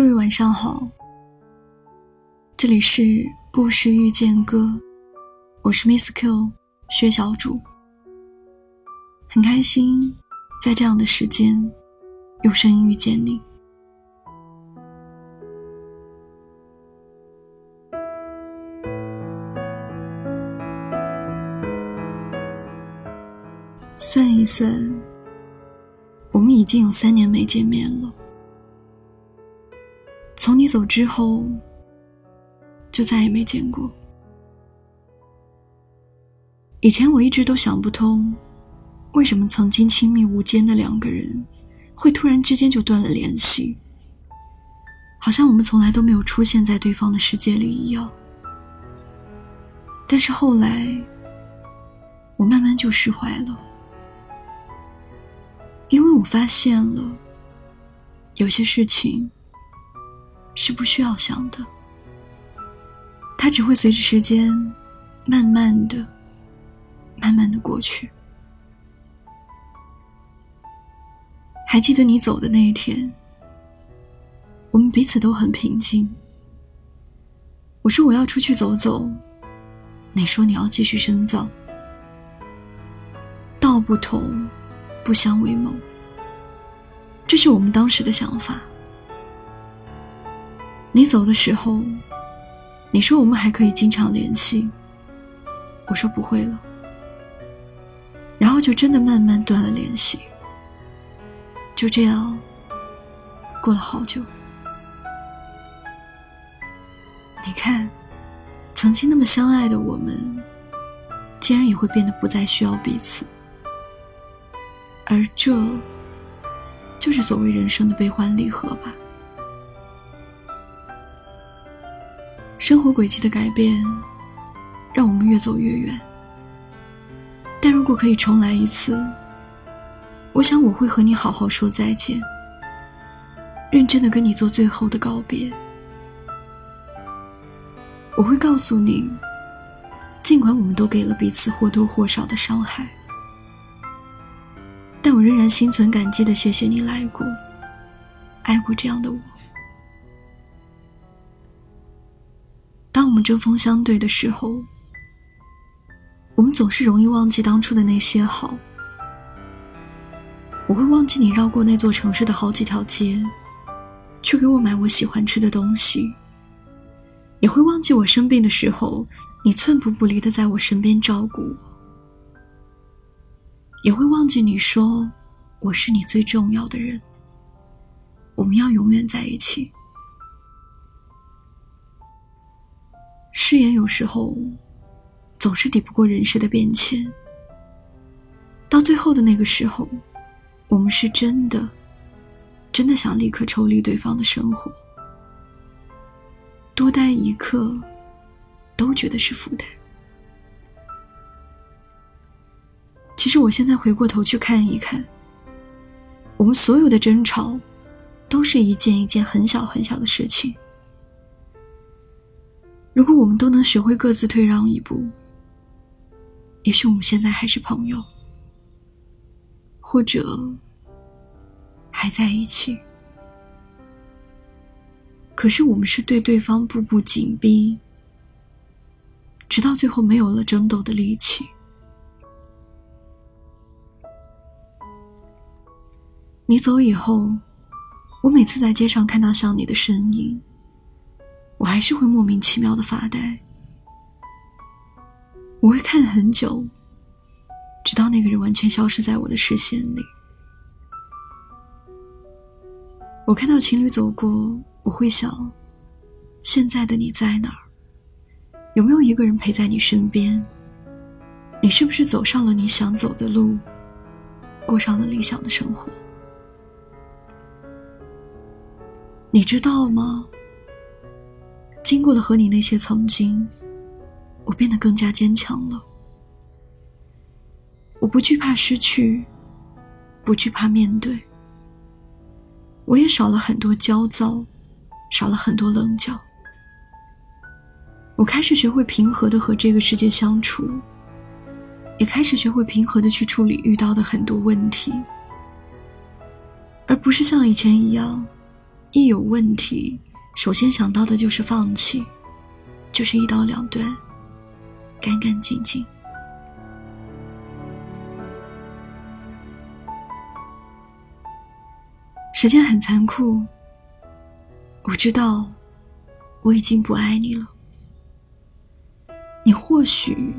各位晚上好，这里是故事遇见歌，我是 Miss Q 薛小主，很开心在这样的时间有声音遇见你。算一算，我们已经有三年没见面了。从你走之后，就再也没见过。以前我一直都想不通，为什么曾经亲密无间的两个人，会突然之间就断了联系，好像我们从来都没有出现在对方的世界里一样。但是后来，我慢慢就释怀了，因为我发现了，有些事情。是不需要想的，它只会随着时间，慢慢的、慢慢的过去。还记得你走的那一天，我们彼此都很平静。我说我要出去走走，你说你要继续深造。道不同，不相为谋，这是我们当时的想法。你走的时候，你说我们还可以经常联系，我说不会了，然后就真的慢慢断了联系，就这样过了好久。你看，曾经那么相爱的我们，竟然也会变得不再需要彼此，而这就是所谓人生的悲欢离合吧。生活轨迹的改变，让我们越走越远。但如果可以重来一次，我想我会和你好好说再见，认真的跟你做最后的告别。我会告诉你，尽管我们都给了彼此或多或少的伤害，但我仍然心存感激的谢谢你来过，爱过这样的我。们针锋相对的时候，我们总是容易忘记当初的那些好。我会忘记你绕过那座城市的好几条街，去给我买我喜欢吃的东西；也会忘记我生病的时候，你寸步不离的在我身边照顾我；也会忘记你说我是你最重要的人，我们要永远在一起。誓言有时候总是抵不过人世的变迁，到最后的那个时候，我们是真的、真的想立刻抽离对方的生活，多待一刻都觉得是负担。其实我现在回过头去看一看，我们所有的争吵，都是一件一件很小很小的事情。如果我们都能学会各自退让一步，也许我们现在还是朋友，或者还在一起。可是我们是对对方步步紧逼，直到最后没有了争斗的力气。你走以后，我每次在街上看到像你的身影。我还是会莫名其妙的发呆，我会看很久，直到那个人完全消失在我的视线里。我看到情侣走过，我会想，现在的你在哪儿？有没有一个人陪在你身边？你是不是走上了你想走的路，过上了理想的生活？你知道吗？经过了和你那些曾经，我变得更加坚强了。我不惧怕失去，不惧怕面对。我也少了很多焦躁，少了很多棱角。我开始学会平和的和这个世界相处，也开始学会平和的去处理遇到的很多问题，而不是像以前一样，一有问题，首先想到的就是放弃，就是一刀两断，干干净净。时间很残酷，我知道我已经不爱你了，你或许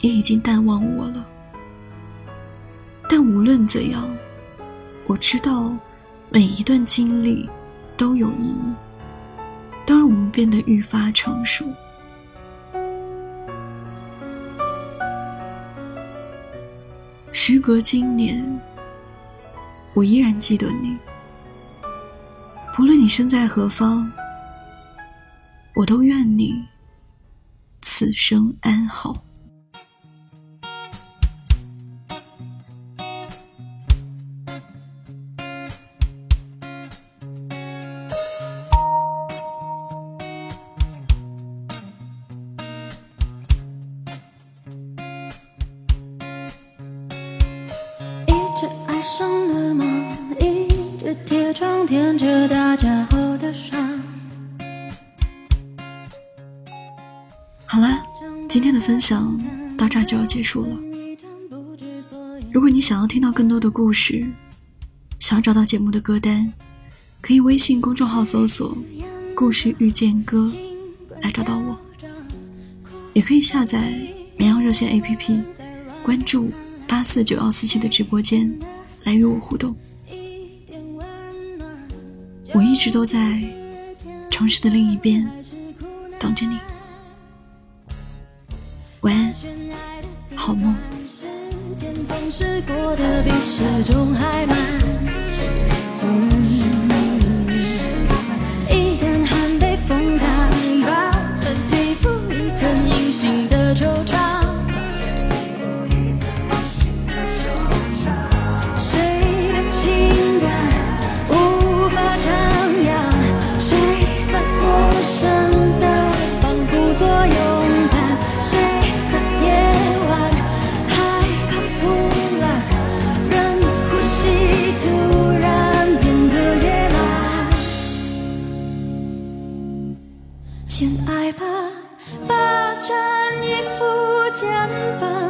也已经淡忘我了，但无论怎样，我知道每一段经历都有意义，都让我们变得愈发成熟。时隔今年。我依然记得你，不论你身在何方，我都愿你此生安好。上了吗？一直贴窗舔着大家后的伤。好了，今天的分享到这儿就要结束了。如果你想要听到更多的故事，想要找到节目的歌单，可以微信公众号搜索“故事遇见歌”来找到我，也可以下载绵阳热线 APP，关注八四九幺四七的直播间来与我互动。我一直都在城市的另一边等着你。晚安，好梦。先爱吧，霸占一副肩膀，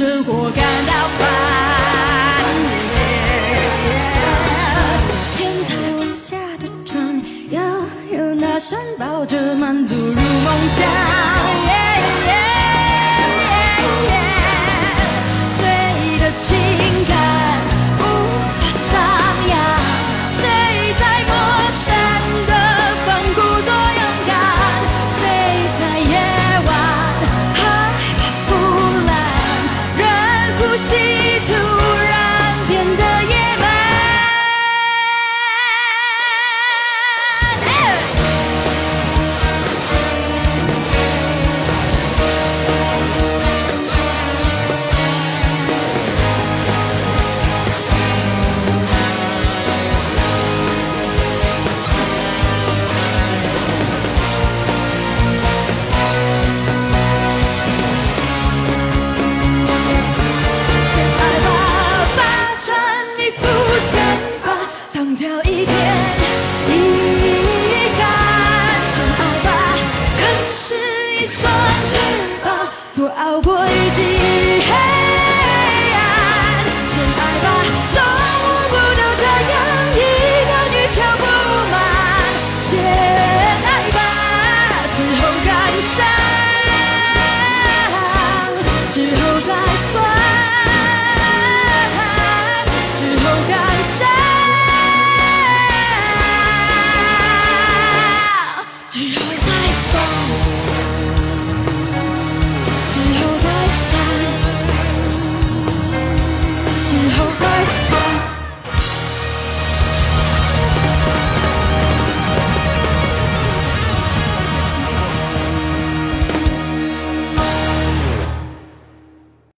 生活感到烦？